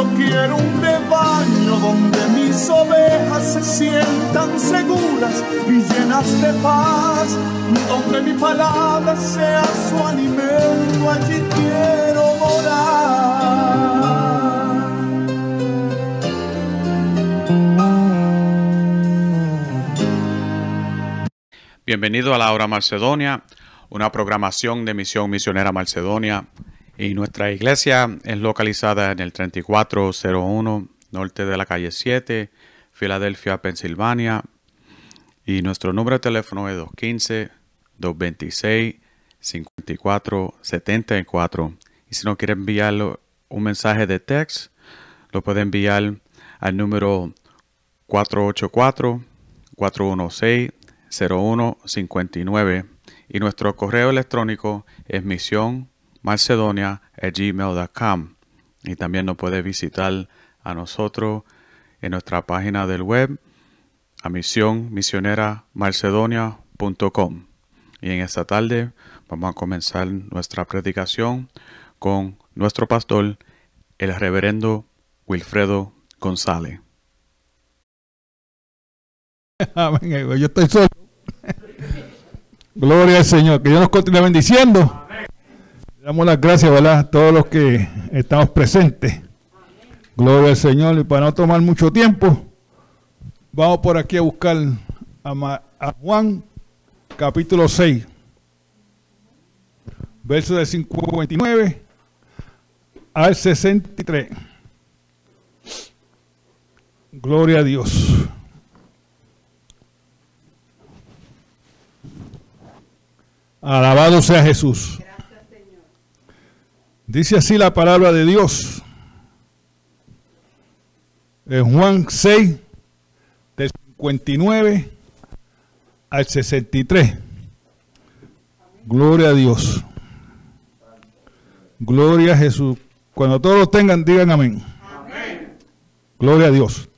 Yo quiero un rebaño donde mis ovejas se sientan seguras y llenas de paz, donde mi palabra sea su alimento, allí quiero morar. Bienvenido a la Hora Macedonia, una programación de Misión Misionera Macedonia. Y nuestra iglesia es localizada en el 3401 norte de la calle 7, Filadelfia, Pensilvania. Y nuestro número de teléfono es 215-226-5474. Y si no quiere enviar un mensaje de text, lo puede enviar al número 484-416-0159. Y nuestro correo electrónico es misión gmail.com y también nos puede visitar a nosotros en nuestra página del web a misión misionera marcedonia.com y en esta tarde vamos a comenzar nuestra predicación con nuestro pastor el reverendo Wilfredo González. Yo estoy solo. Gloria al Señor. Que Dios nos continúe bendiciendo. Damos las gracias, ¿verdad? A todos los que estamos presentes. Gloria al Señor. Y para no tomar mucho tiempo, vamos por aquí a buscar a, Juan capítulo 6, verso de 59 al 63. Gloria a Dios. Alabado sea Jesús. Dice así la palabra de Dios. En Juan 6, del 59 al 63. Gloria a Dios. Gloria a Jesús. Cuando todos tengan, digan amén. amén. Gloria a Dios.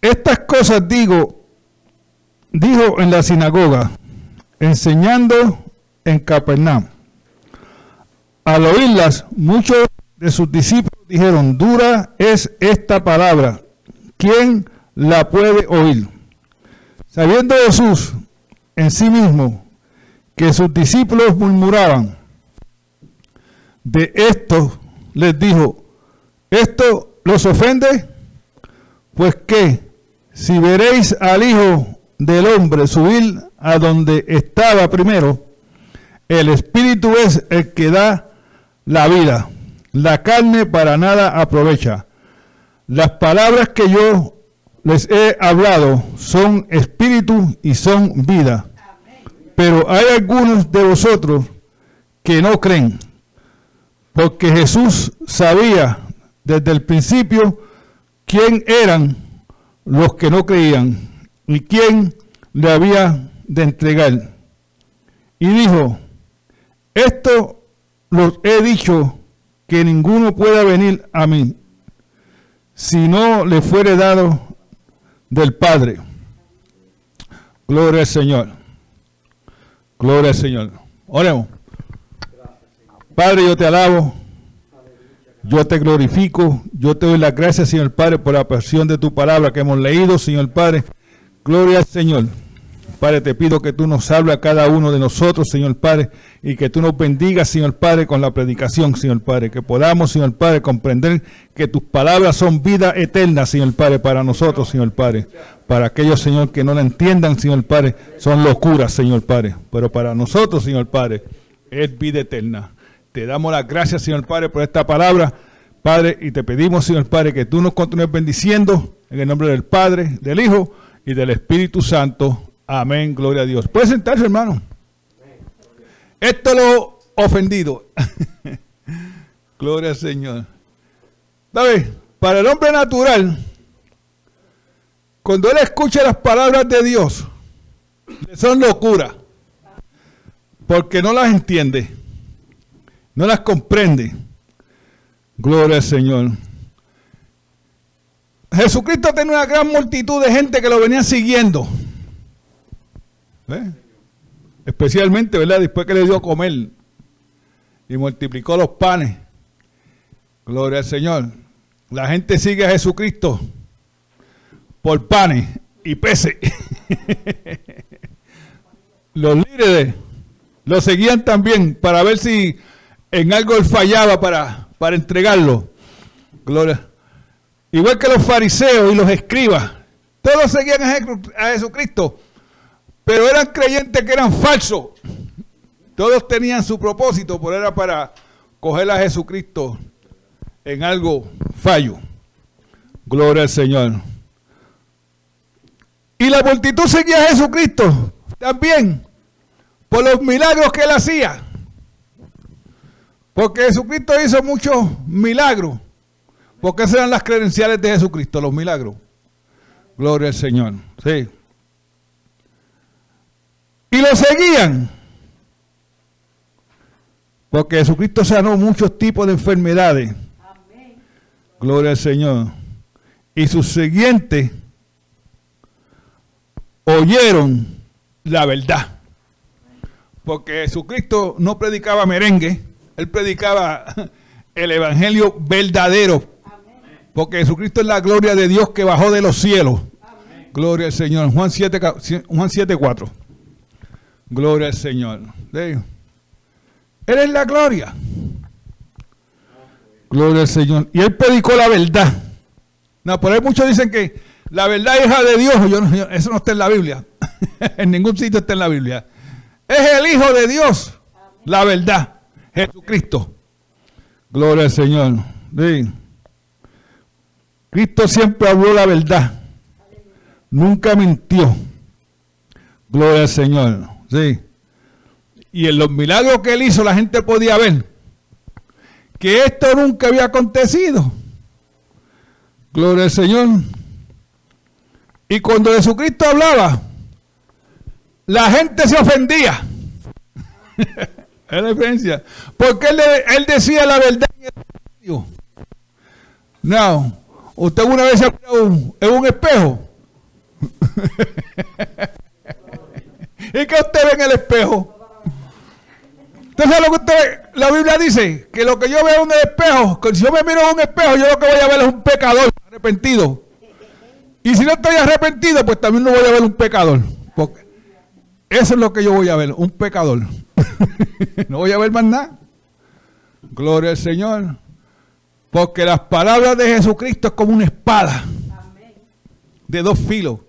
Estas cosas digo, dijo en la sinagoga, enseñando en Capernaum. Al oírlas, muchos de sus discípulos dijeron, dura es esta palabra, ¿quién la puede oír? Sabiendo Jesús en sí mismo que sus discípulos murmuraban, de esto les dijo, ¿esto los ofende? Pues que si veréis al Hijo del Hombre subir a donde estaba primero, el Espíritu es el que da la vida. La carne para nada aprovecha. Las palabras que yo les he hablado son espíritu y son vida. Pero hay algunos de vosotros que no creen, porque Jesús sabía desde el principio quién eran los que no creían y quién le había de entregar. Y dijo, esto los he dicho que ninguno pueda venir a mí si no le fuere dado del Padre. Gloria al Señor. Gloria al Señor. Oremos. Padre, yo te alabo. Yo te glorifico. Yo te doy las gracias, Señor Padre, por la pasión de tu palabra que hemos leído, Señor Padre. Gloria al Señor. Padre, te pido que tú nos hables a cada uno de nosotros, Señor Padre, y que tú nos bendigas, Señor Padre, con la predicación, Señor Padre. Que podamos, Señor Padre, comprender que tus palabras son vida eterna, Señor Padre, para nosotros, Señor Padre. Para aquellos, Señor, que no la entiendan, Señor Padre, son locuras, Señor Padre. Pero para nosotros, Señor Padre, es vida eterna. Te damos las gracias, Señor Padre, por esta palabra. Padre, y te pedimos, Señor Padre, que tú nos continúes bendiciendo en el nombre del Padre, del Hijo y del Espíritu Santo. Amén, gloria a Dios. Puede sentarse, hermano. Esto lo ofendido. gloria al Señor. ¿Sabes? Para el hombre natural, cuando él escucha las palabras de Dios, son locura. Porque no las entiende. No las comprende. Gloria al Señor. Jesucristo tenía una gran multitud de gente que lo venían siguiendo. Especialmente, ¿verdad? Después que le dio a comer y multiplicó los panes. Gloria al Señor. La gente sigue a Jesucristo por panes y peces. los líderes lo seguían también para ver si en algo él fallaba para, para entregarlo. Gloria. Igual que los fariseos y los escribas. Todos seguían a Jesucristo. Pero eran creyentes que eran falsos. Todos tenían su propósito, pero era para coger a Jesucristo en algo fallo. Gloria al Señor. Y la multitud seguía a Jesucristo también por los milagros que él hacía. Porque Jesucristo hizo muchos milagros. Porque esas eran las credenciales de Jesucristo, los milagros. Gloria al Señor. Sí. Y lo seguían. Porque Jesucristo sanó muchos tipos de enfermedades. Gloria al Señor. Y sus siguientes oyeron la verdad. Porque Jesucristo no predicaba merengue, él predicaba el evangelio verdadero. Porque Jesucristo es la gloria de Dios que bajó de los cielos. Gloria al Señor. Juan 7, Juan 7 4. Gloria al Señor. Él es la gloria. Gloria al Señor. Y él predicó la verdad. No, por ahí muchos dicen que la verdad es hija de Dios. Eso no está en la Biblia. en ningún sitio está en la Biblia. Es el Hijo de Dios. La verdad. Jesucristo. Gloria al Señor. Cristo siempre habló la verdad. Nunca mintió. Gloria al Señor. Sí. Y en los milagros que él hizo, la gente podía ver que esto nunca había acontecido. Gloria al Señor. Y cuando Jesucristo hablaba, la gente se ofendía. es la diferencia. Porque él, decía la verdad en el No. ¿Usted alguna vez se ha en un espejo? ¿Y qué usted ve en el espejo? ¿Usted sabe lo que usted, la Biblia dice? Que lo que yo veo en el espejo, que si yo me miro en un espejo, yo lo que voy a ver es un pecador arrepentido. Y si no estoy arrepentido, pues también no voy a ver un pecador. Porque eso es lo que yo voy a ver, un pecador. no voy a ver más nada. Gloria al Señor. Porque las palabras de Jesucristo es como una espada de dos filos.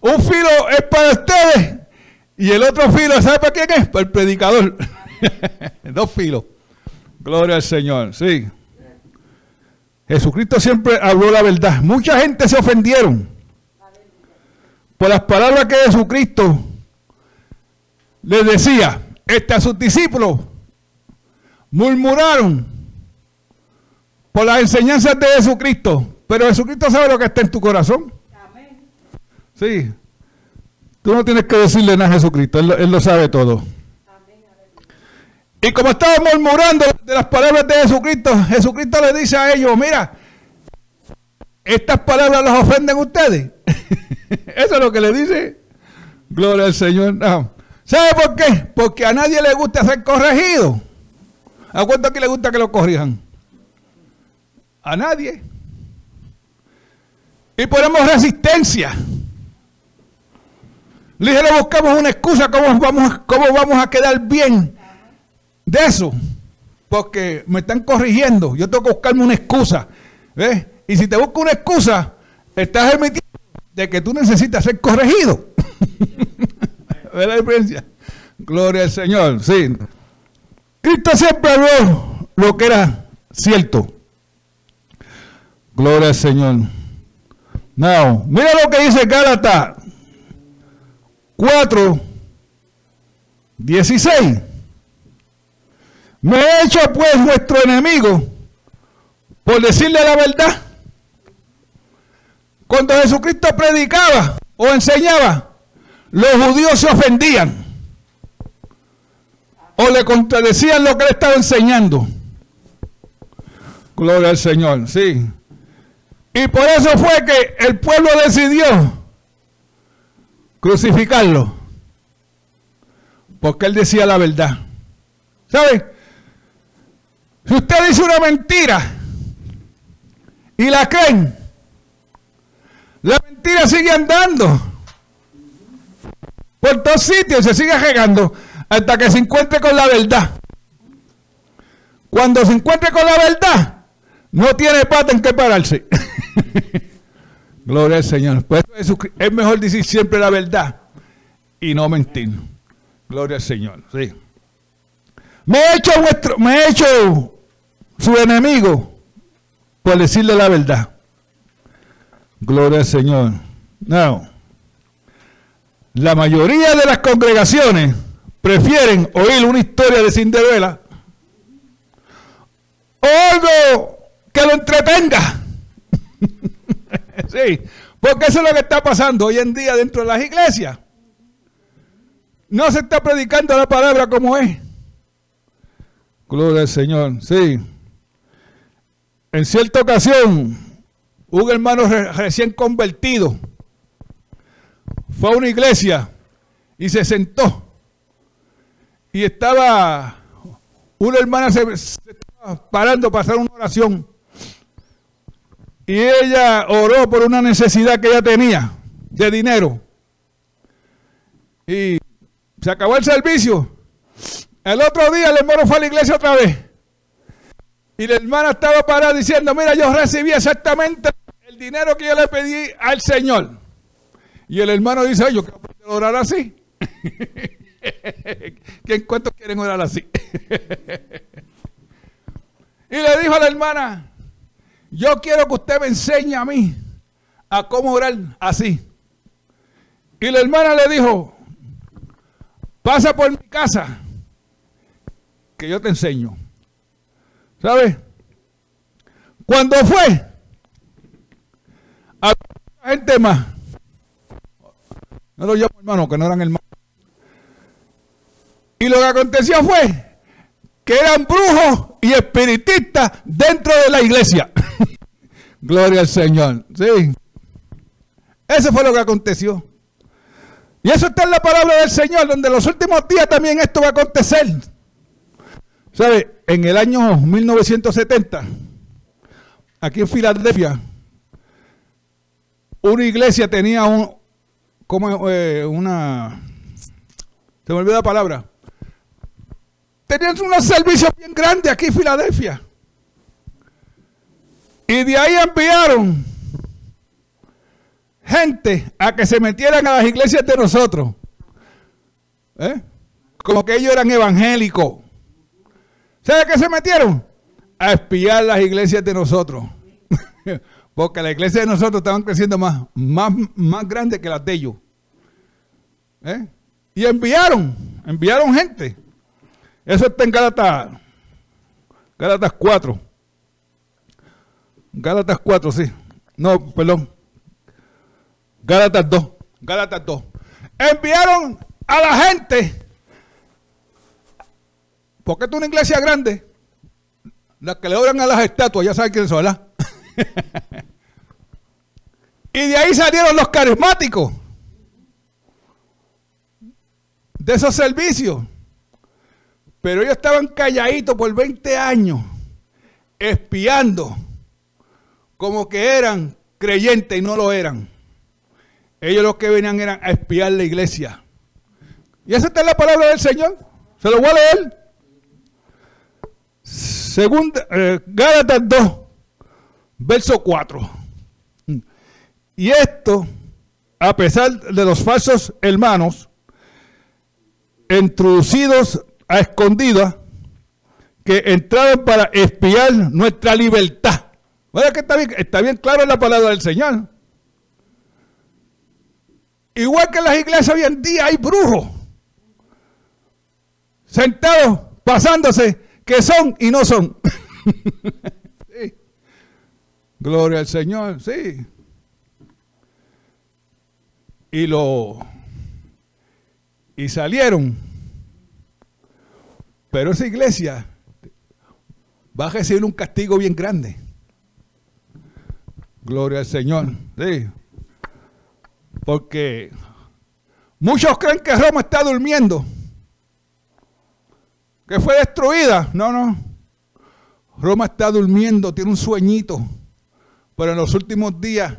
Un filo es para ustedes y el otro filo, ¿sabe para quién es? Para el predicador. dos filos. Gloria al Señor, sí. Jesucristo siempre habló la verdad. Mucha gente se ofendieron por las palabras que Jesucristo les decía. Este a sus discípulos murmuraron por las enseñanzas de Jesucristo. Pero Jesucristo sabe lo que está en tu corazón. Sí. Tú no tienes que decirle nada a Jesucristo. Él, él lo sabe todo. Y como estaban murmurando de las palabras de Jesucristo, Jesucristo le dice a ellos, mira, estas palabras las ofenden ustedes. Eso es lo que le dice. Gloria al Señor. No. ¿Sabe por qué? Porque a nadie le gusta ser corregido. ¿A cuánto aquí le gusta que lo corrijan? A nadie. Y ponemos resistencia. Le dije, le buscamos una excusa, ¿cómo vamos, cómo vamos a quedar bien de eso, porque me están corrigiendo. Yo tengo que buscarme una excusa. ¿ves? Y si te busco una excusa, estás admitiendo de que tú necesitas ser corregido. ¿Ves la diferencia? Gloria al Señor, sí. Cristo siempre habló lo que era cierto. Gloria al Señor. No, mira lo que dice Gálatas 4, 16. Me he hecho pues vuestro enemigo por decirle la verdad. Cuando Jesucristo predicaba o enseñaba, los judíos se ofendían o le contradecían lo que le estaba enseñando. Gloria al Señor, sí. Y por eso fue que el pueblo decidió crucificarlo. Porque él decía la verdad. ¿Sabe? Si usted dice una mentira y la creen, la mentira sigue andando por todos sitios, se sigue regando hasta que se encuentre con la verdad. Cuando se encuentre con la verdad, no tiene pata en qué pararse. Gloria al Señor. Pues es mejor decir siempre la verdad y no mentir. Gloria al Señor. Sí. Me he hecho me he hecho su enemigo por decirle la verdad. Gloria al Señor. No. La mayoría de las congregaciones prefieren oír una historia de Cinderella o algo que lo entretenga. sí, porque eso es lo que está pasando hoy en día dentro de las iglesias. No se está predicando la palabra como es. Gloria al Señor, sí. En cierta ocasión, un hermano recién convertido fue a una iglesia y se sentó. Y estaba, una hermana se, estaba parando para hacer una oración. Y ella oró por una necesidad que ella tenía de dinero. Y se acabó el servicio. El otro día el hermano fue a la iglesia otra vez. Y la hermana estaba parada diciendo, mira, yo recibí exactamente el dinero que yo le pedí al Señor. Y el hermano dice, yo quiero orar así. ¿Quién cuántos quieren orar así? y le dijo a la hermana, yo quiero que usted me enseñe a mí a cómo orar así. Y la hermana le dijo, pasa por mi casa, que yo te enseño. ¿Sabes? Cuando fue, a gente más. No lo llamo hermano, que no eran hermanos. Y lo que aconteció fue que eran brujos y espiritistas dentro de la iglesia. Gloria al Señor. Sí. Eso fue lo que aconteció. Y eso está en la palabra del Señor, donde en los últimos días también esto va a acontecer. ¿Sabe? En el año 1970, aquí en Filadelfia, una iglesia tenía un, como eh, una, se me olvidó la palabra, tenían unos servicios bien grandes aquí en Filadelfia. Y de ahí enviaron gente a que se metieran a las iglesias de nosotros. ¿Eh? Como que ellos eran evangélicos. ¿Sabe qué se metieron? A espiar las iglesias de nosotros. Porque las iglesias de nosotros estaban creciendo más, más, más grandes que las de ellos. ¿Eh? Y enviaron, enviaron gente. Eso está en Gálatas, Gálatas 4. Gálatas 4, sí. No, perdón. Gálatas 2. Gálatas 2. Enviaron a la gente. Porque es una iglesia grande. Las que le oran a las estatuas, ya saben quiénes son, ¿verdad? y de ahí salieron los carismáticos. De esos servicios. Pero ellos estaban calladitos por 20 años, espiando como que eran creyentes y no lo eran. Ellos lo que venían eran a espiar la iglesia. Y esa está la palabra del Señor. Se lo voy a leer. Segunda, eh, Gálatas 2, verso 4. Y esto, a pesar de los falsos hermanos, introducidos a escondidas, que entraron para espiar nuestra libertad. ¿Verdad que está bien? Está bien claro la palabra del Señor. Igual que en las iglesias hoy en día hay brujos sentados pasándose que son y no son. Gloria al Señor, sí. Y lo y salieron. Pero esa iglesia va a recibir un castigo bien grande. Gloria al Señor. Sí. Porque muchos creen que Roma está durmiendo. Que fue destruida. No, no. Roma está durmiendo, tiene un sueñito. Pero en los últimos días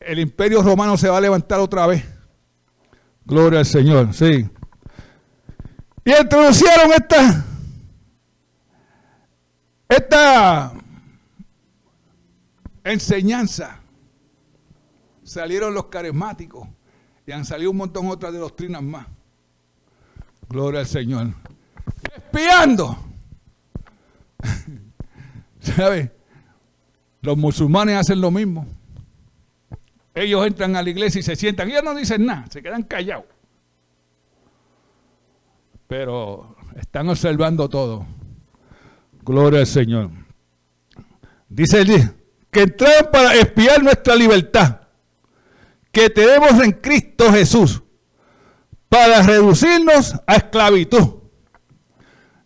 el imperio romano se va a levantar otra vez. Gloria al Señor, sí. Y introducieron esta, esta enseñanza. Salieron los carismáticos y han salido un montón otras de doctrinas más. Gloria al Señor. Espiando. ¿Sabe? Los musulmanes hacen lo mismo. Ellos entran a la iglesia y se sientan. Ellos no dicen nada, se quedan callados. Pero están observando todo. Gloria al Señor. Dice que entraron para espiar nuestra libertad que tenemos en Cristo Jesús para reducirnos a esclavitud.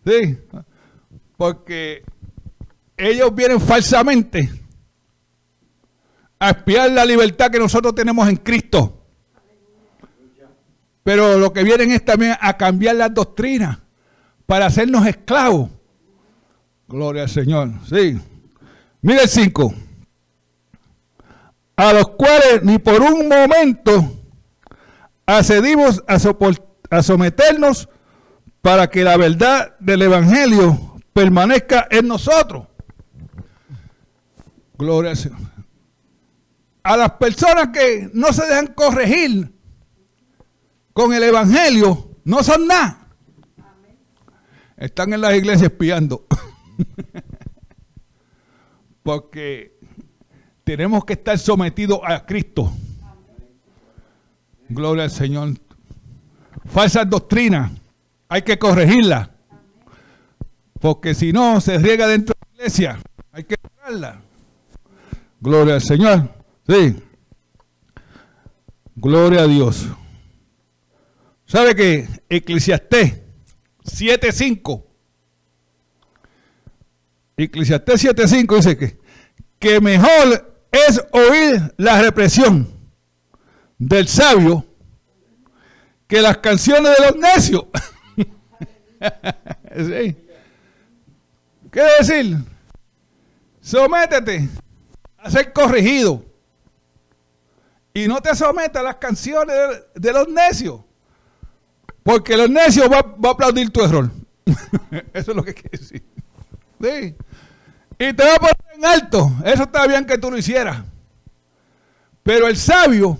¿Sí? Porque ellos vienen falsamente a espiar la libertad que nosotros tenemos en Cristo. Pero lo que vienen es también a cambiar las doctrinas para hacernos esclavos. Gloria al Señor. Sí. Mire el 5. A los cuales ni por un momento accedimos a, a someternos para que la verdad del Evangelio permanezca en nosotros. Gloria al Señor a las personas que no se dejan corregir con el Evangelio, no son nada. Están en las iglesias espiando. Porque tenemos que estar sometidos a Cristo. Gloria al Señor. Falsas doctrinas, hay que corregirlas. Porque si no, se riega dentro de la iglesia. Hay que cerrarla. Gloria al Señor. Sí. Gloria a Dios. ¿Sabe que Eclesiastés 7.5? Eclesiastés 7.5 dice que, que mejor es oír la represión del sabio que las canciones de los necios. sí. ¿Qué decir? Sométete a ser corregido. Y no te sometas a las canciones de, los necios. Porque los necios va, a aplaudir tu error. Eso es lo que quiere decir. Sí. Y te va a poner en alto. Eso está bien que tú lo hicieras. Pero el sabio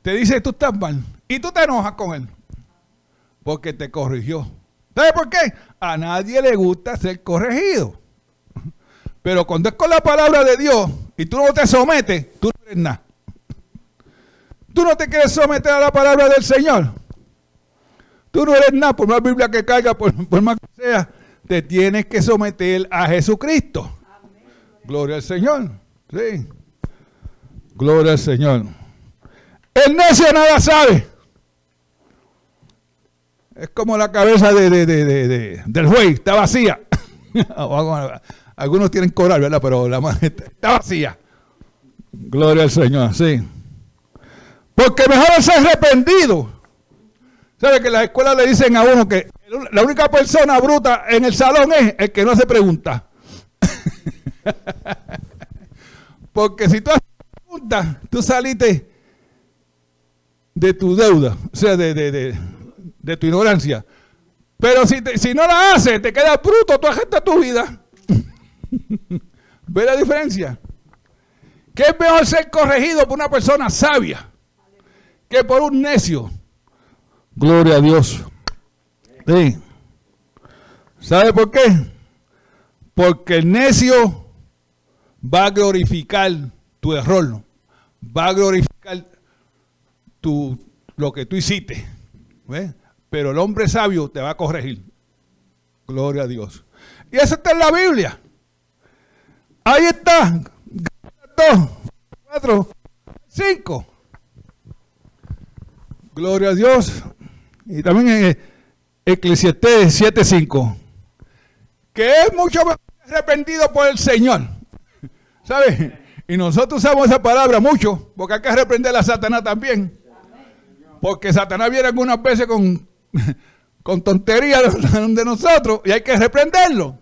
te dice tú estás mal. Y tú te enojas con él. Porque te corrigió. ¿Sabes por qué? A nadie le gusta ser corregido. Pero cuando es con la palabra de Dios y tú no te sometes, tú no eres nada. Tú no te quieres someter a la palabra del Señor. Tú no eres nada, por más Biblia que caiga, por, más que sea, te tienes que someter a Jesucristo. Gloria al Señor. Sí. Gloria al Señor. El necio nada sabe. Es como la cabeza de, del juez, está vacía. Algunos tienen coral, ¿verdad? Pero la mano está vacía. Gloria al Señor, sí. Porque mejor es arrepentido. ¿Sabe que en las escuelas le dicen a uno que la única persona bruta en el salón es el que no hace preguntas? Porque si tú haces preguntas, tú saliste de tu deuda, o sea, de, tu ignorancia. Pero si, si no la haces, te quedas bruto, tú agendas tu vida. ¿Ve la diferencia? ¿Qué es mejor ser corregido por una persona sabia? que por un necio. Gloria a Dios. Sí. ¿Sabe por qué? Porque el necio va a glorificar tu error, va a glorificar tu, lo que tú hiciste. Pero el hombre sabio te va a corregir. Gloria a Dios. Y eso está en la Biblia. Ahí está. Dos, cuatro, cinco. Gloria a Dios. Y también en Eclesiastés 7.5. Que es mucho arrepentido por el Señor. ¿Sabes? Y nosotros usamos esa palabra mucho, porque hay que reprender a Satanás también. Porque Satanás viene algunas veces con, con tonterías de nosotros y hay que reprenderlo.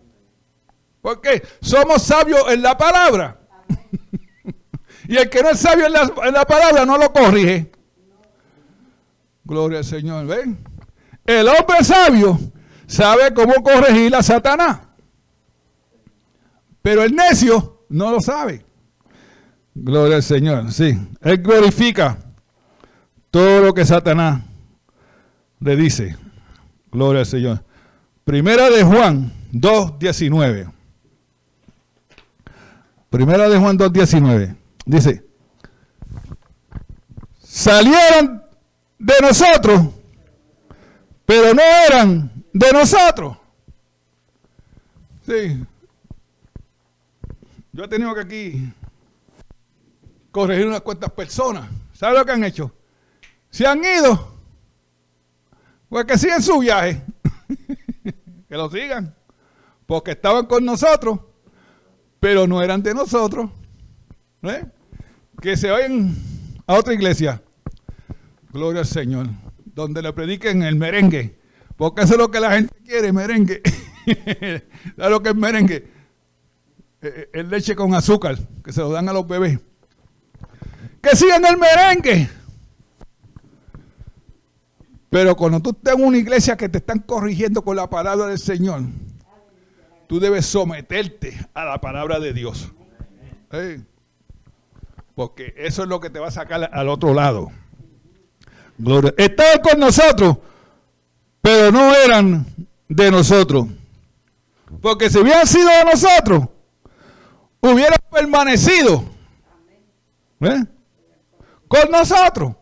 Porque somos sabios en la palabra. y el que no es sabio en la, palabra no lo corrige. Gloria al Señor. ¿Ven? El hombre sabio sabe cómo corregir a Satanás. Pero el necio no lo sabe. Gloria al Señor. Sí. Él glorifica todo lo que Satanás le dice. Gloria al Señor. Primera de Juan 2.19. Primera de Juan 2.19. Dice, salieron de nosotros, pero no eran de nosotros. Sí. Yo he tenido que aquí corregir unas cuantas personas. ¿Sabe lo que han hecho? Se han ido. Pues que sigan su viaje. que lo sigan. Porque estaban con nosotros, pero no eran de nosotros. ¿Eh? Que se vayan a otra iglesia. Gloria al Señor. Donde le prediquen el merengue. Porque eso es lo que la gente quiere, merengue. ¿Sabes lo que es merengue? Eh, eh, el leche con azúcar, que se lo dan a los bebés. Que sigan el merengue. Pero cuando tú estás en una iglesia que te están corrigiendo con la palabra del Señor, tú debes someterte a la palabra de Dios. Porque eso es lo que te va a sacar al otro lado. Estaban con nosotros, pero no eran de nosotros. Porque si hubieran sido de nosotros, hubieran permanecido ¿eh? con nosotros.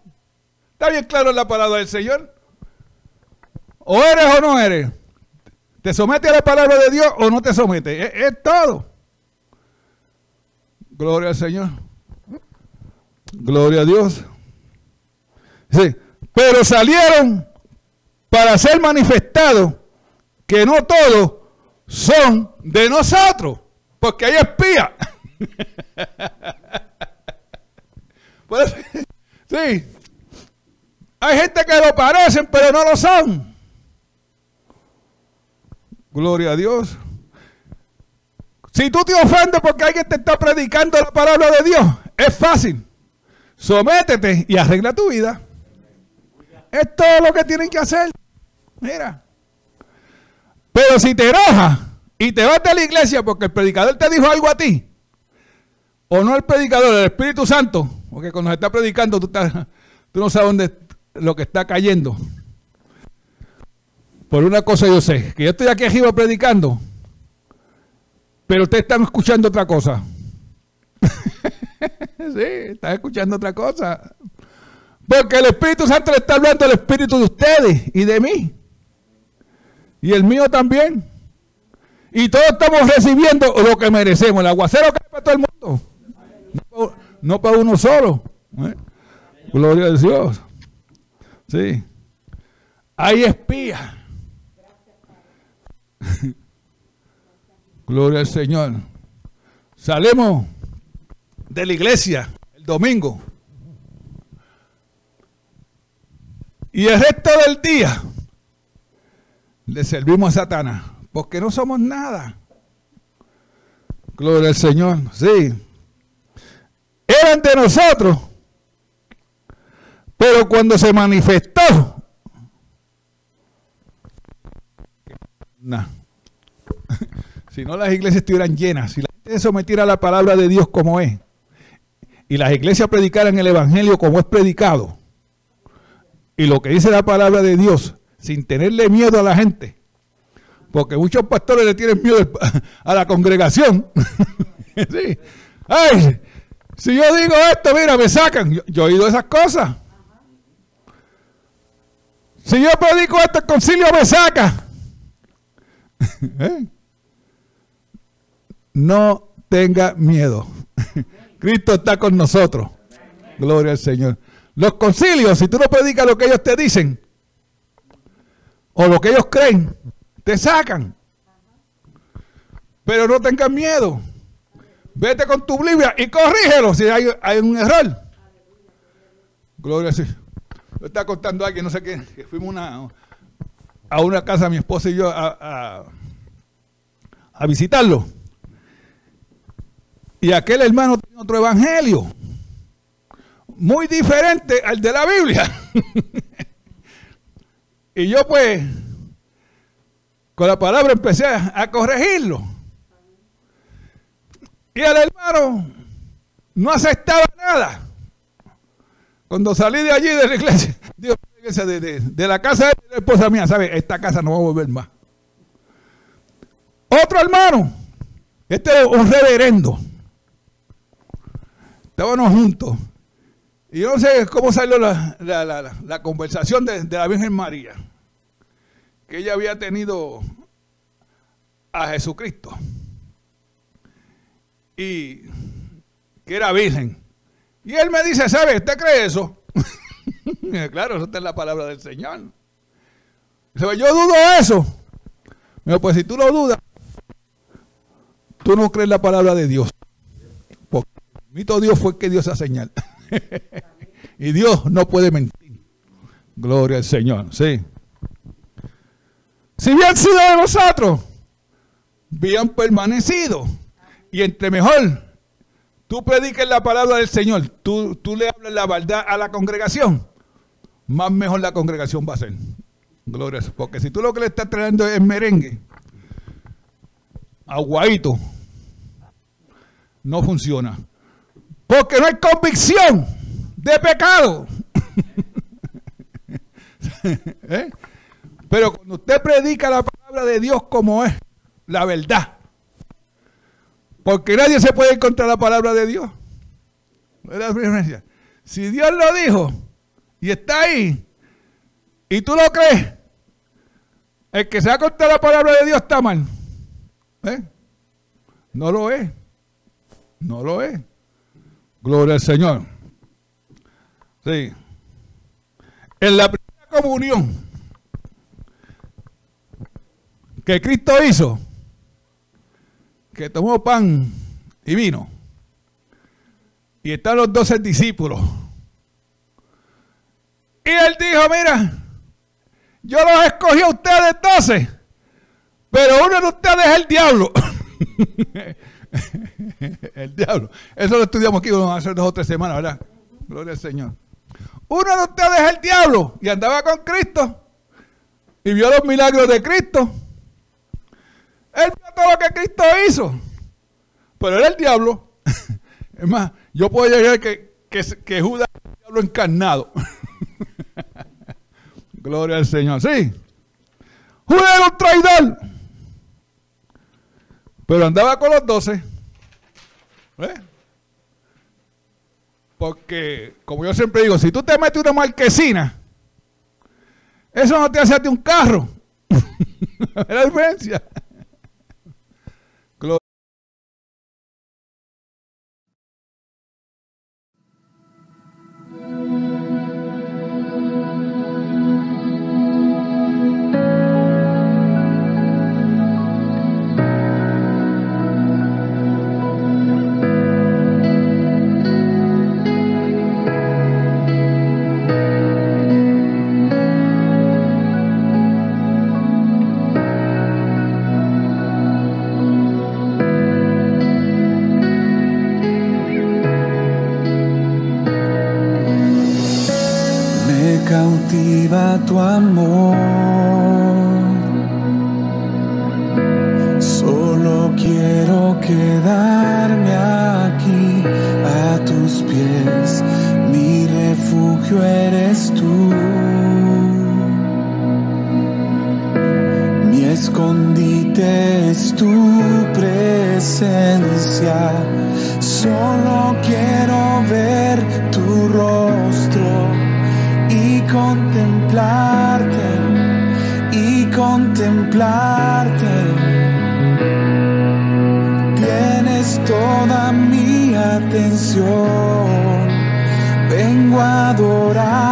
¿Está bien claro la palabra del Señor? O eres o no eres. ¿Te sometes a la palabra de Dios o no te sometes? Es, todo. Gloria al Señor. Gloria a Dios. Sí. Pero salieron para ser manifestados que no todos son de nosotros. Porque hay espías. sí. Hay gente que lo parecen, pero no lo son. Gloria a Dios. Si tú te ofendes porque alguien te está predicando la palabra de Dios, es fácil. Sométete y arregla tu vida. Es todo lo que tienen que hacer. Mira. Pero si te enojas y te vas de la iglesia porque el predicador te dijo algo a ti, o no el predicador, el Espíritu Santo, porque cuando se está predicando tú, tú no sabes dónde lo que está cayendo. Por una cosa yo sé, que yo estoy aquí arriba predicando, pero ustedes están escuchando otra cosa. sí, están escuchando otra cosa. Porque el Espíritu Santo le está hablando al Espíritu de ustedes y de mí. Y el mío también. Y todos estamos recibiendo lo que merecemos. El aguacero cae para todo el mundo. No, para uno solo. ¿eh? Gloria a Dios. Sí. Hay espías Gloria al Señor. Salimos de la iglesia el domingo. Y el resto del día le servimos a Satanás. Porque no somos nada. Gloria al Señor. Sí. Eran de nosotros. Pero cuando se manifestó si no las iglesias estuvieran llenas, si la gente se sometiera a la palabra de Dios como es, y las iglesias predicaran el Evangelio como es predicado, y lo que dice la palabra de Dios, sin tenerle miedo a la gente, Porque muchos pastores le tienen miedo a la congregación. Ay, si yo digo esto, mira, me sacan. Yo, he oído esas cosas. Si yo predico esto, el concilio me saca. ¿Eh? No tenga miedo. Cristo está con nosotros. Gloria al Señor. Los concilios, si tú no predicas lo que ellos te dicen, o lo que ellos creen, te sacan. Pero no tengas miedo. Vete con tu Biblia y corrígelo si hay, un error. Gloria al Señor. Lo está contando alguien, no sé qué, que fuimos a una casa, mi esposa y yo, a, a visitarlo. Y aquel hermano tiene otro evangelio, muy diferente al de la Biblia. y yo pues, con la palabra empecé a, corregirlo. Y el hermano no aceptaba nada. Cuando salí de allí de la iglesia, de, la casa de la esposa mía, ¿sabe? Esta casa no va a volver más. Otro hermano, este es un reverendo. Estábamos juntos. Y yo no sé cómo salió la, conversación de, la Virgen María. Que ella había tenido a Jesucristo. Y que era virgen. Y él me dice, ¿sabe? ¿Usted cree eso? claro, eso está en la palabra del Señor. Dice, yo dudo eso. Me pues si tú lo dudas, tú no crees la palabra de Dios. Porque el mito Dios fue que Dios ha señal. y Dios no puede mentir. Gloria al Señor, sí. Si bien sido de nosotros, habían permanecido. Y entre mejor tú prediques la palabra del Señor, tú, tú le hablas la verdad a la congregación, más mejor la congregación va a ser. Gloria Porque si tú lo que le estás trayendo es merengue, aguadito, no funciona. Porque no hay convicción de pecado. ¿Eh? Pero cuando usted predica la palabra de Dios como es, la verdad. Porque nadie se puede encontrar la palabra de Dios. Si Dios lo dijo y está ahí, y tú lo crees, el que se ha contado la palabra de Dios está mal. ¿Eh? No lo es. No lo es. Gloria al Señor. Sí. En la primera comunión que Cristo hizo, que tomó pan y vino, y están los doce discípulos. Y él dijo, mira, yo los escogí a ustedes doce, pero uno de ustedes es el diablo. el diablo. Eso lo estudiamos aquí vamos a hacer dos o tres semanas, ¿verdad? Gloria al Señor. Uno de ustedes es el diablo y andaba con Cristo y vio los milagros de Cristo. Él vio todo lo que Cristo hizo, pero era el diablo. Es más, yo puedo llegar que, que, Judas era el diablo encarnado. Gloria al Señor. Sí. Judas era un traidor. Pero andaba con los doce. ¿Eh? Porque, como yo siempre digo, si tú te metes una marquesina, eso no te hace a ti un carro. es la diferencia. Contemplarte. Tienes toda mi atención. Vengo a adorarte,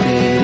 Espíritu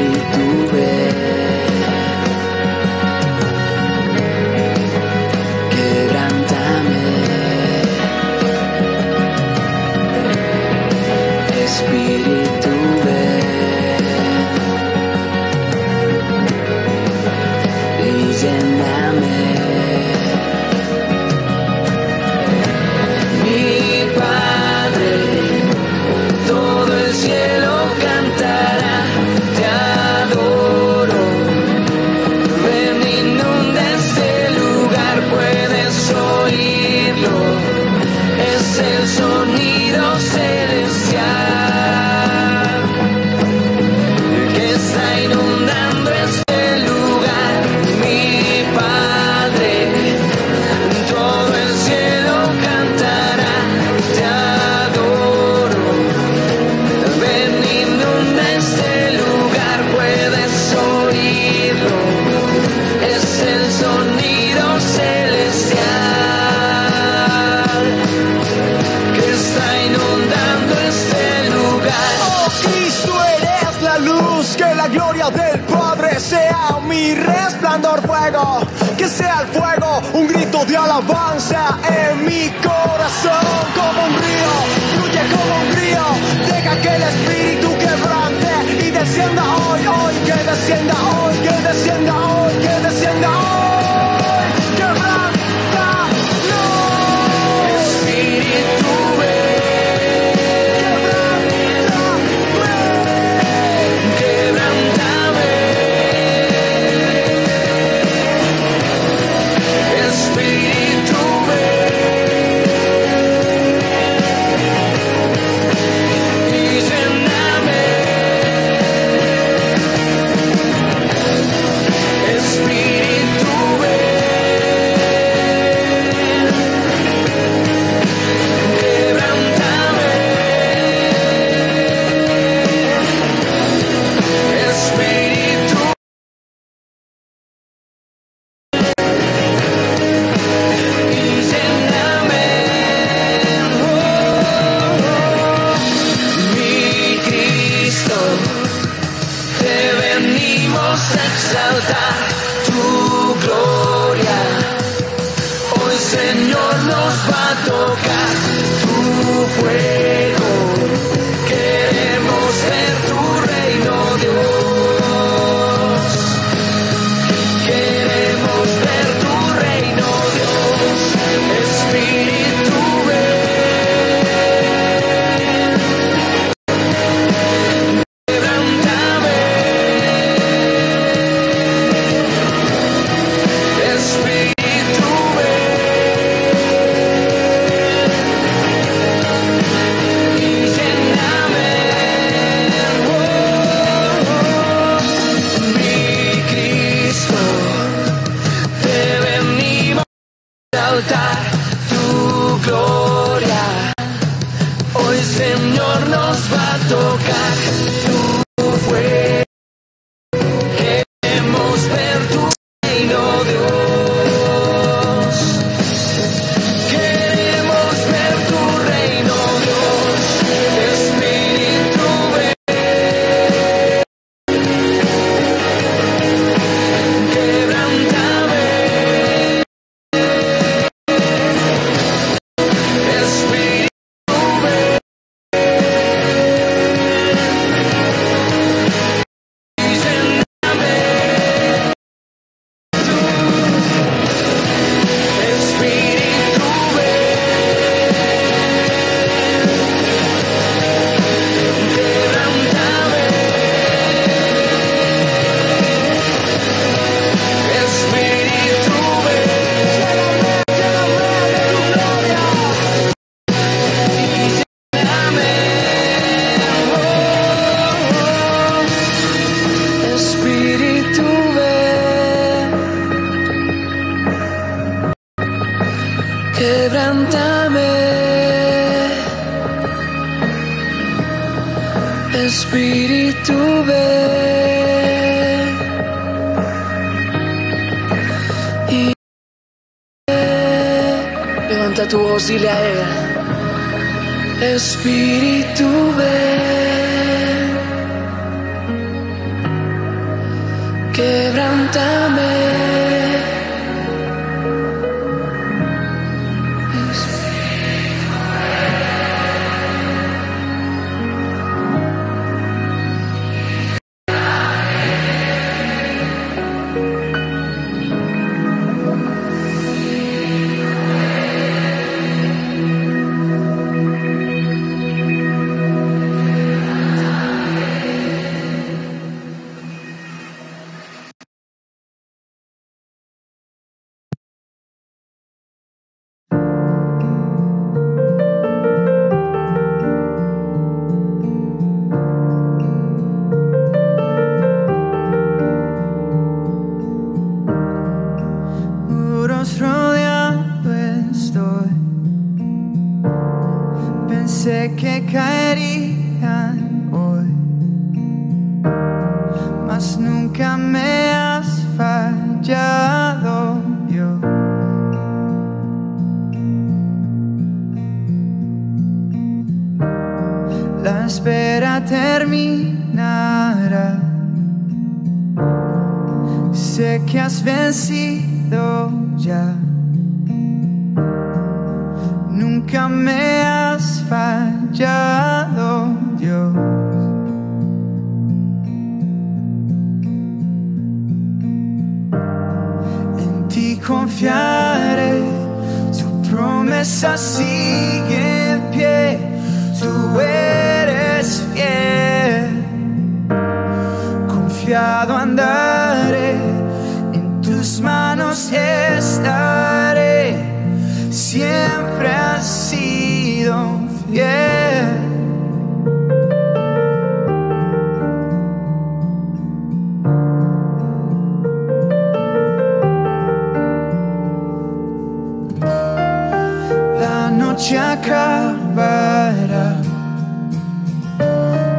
noche acabará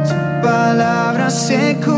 tu palabra se cumplirá.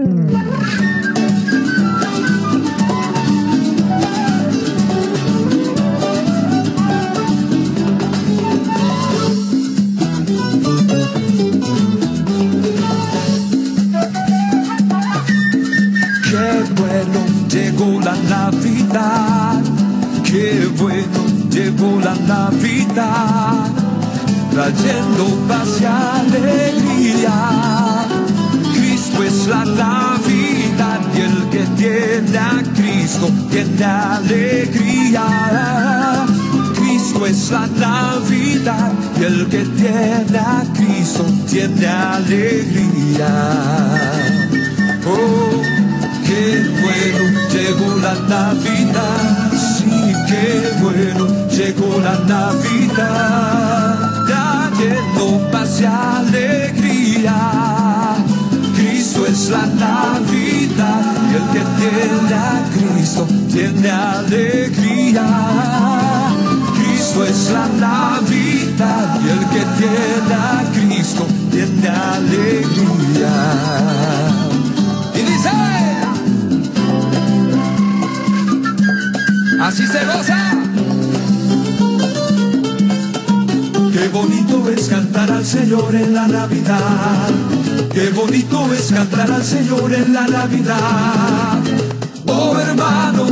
Qué alegría. Cristo es la Navidad y el que tiene a Cristo tiene alegría. Oh, qué bueno llegó la Navidad. Sí, qué bueno llegó la Navidad. Trayendo paz y alegría. Cristo es la Navidad y el que tiene a Cristo tiene alegría. Cristo es la Navidad y el que tiene a Cristo tiene alegría. Y dice, así se goza. Qué bonito es cantar al Señor en la Navidad. Qué bonito es cantar al Señor en la Navidad. Hermano,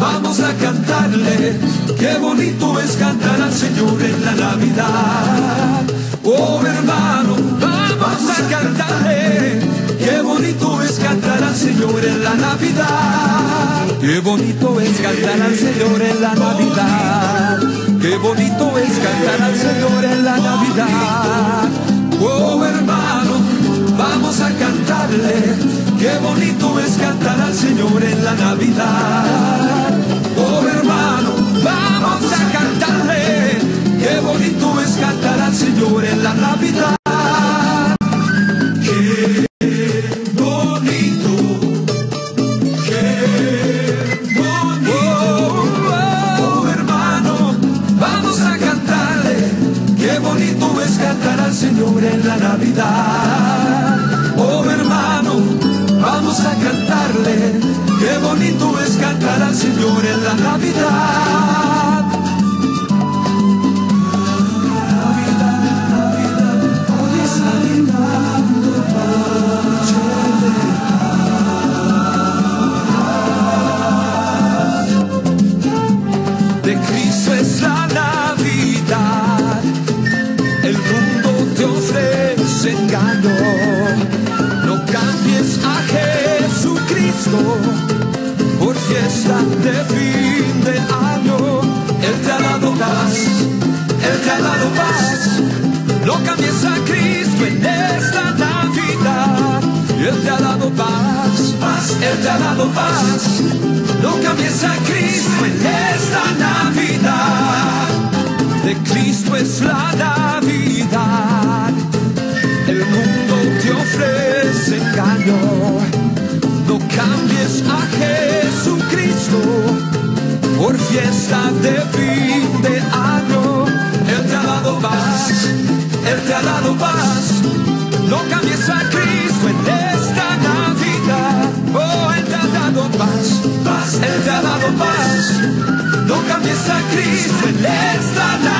vamos a cantarle. Qué bonito es cantar al Señor en la Navidad. Oh hermano, vamos a cantarle. Qué bonito es cantar al Señor en la Navidad. Qué bonito es cantar al Señor en la Navidad. Qué bonito es cantar al Señor en la Navidad. Oh hermano, vamos a cantarle. Qué bonito es cantar al Señor en la Navidad. Oh hermano, vamos a cantarle. Qué bonito es cantar al Señor en la Navidad. A Cristo en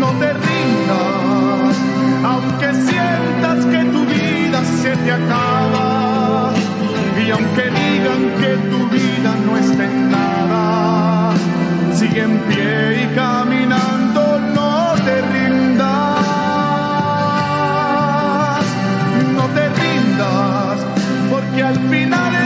No te rindas, aunque sientas que tu vida se te acaba. Y aunque digan que tu vida no está en nada, sigue en pie y caminando, no te rindas, no te rindas, porque al final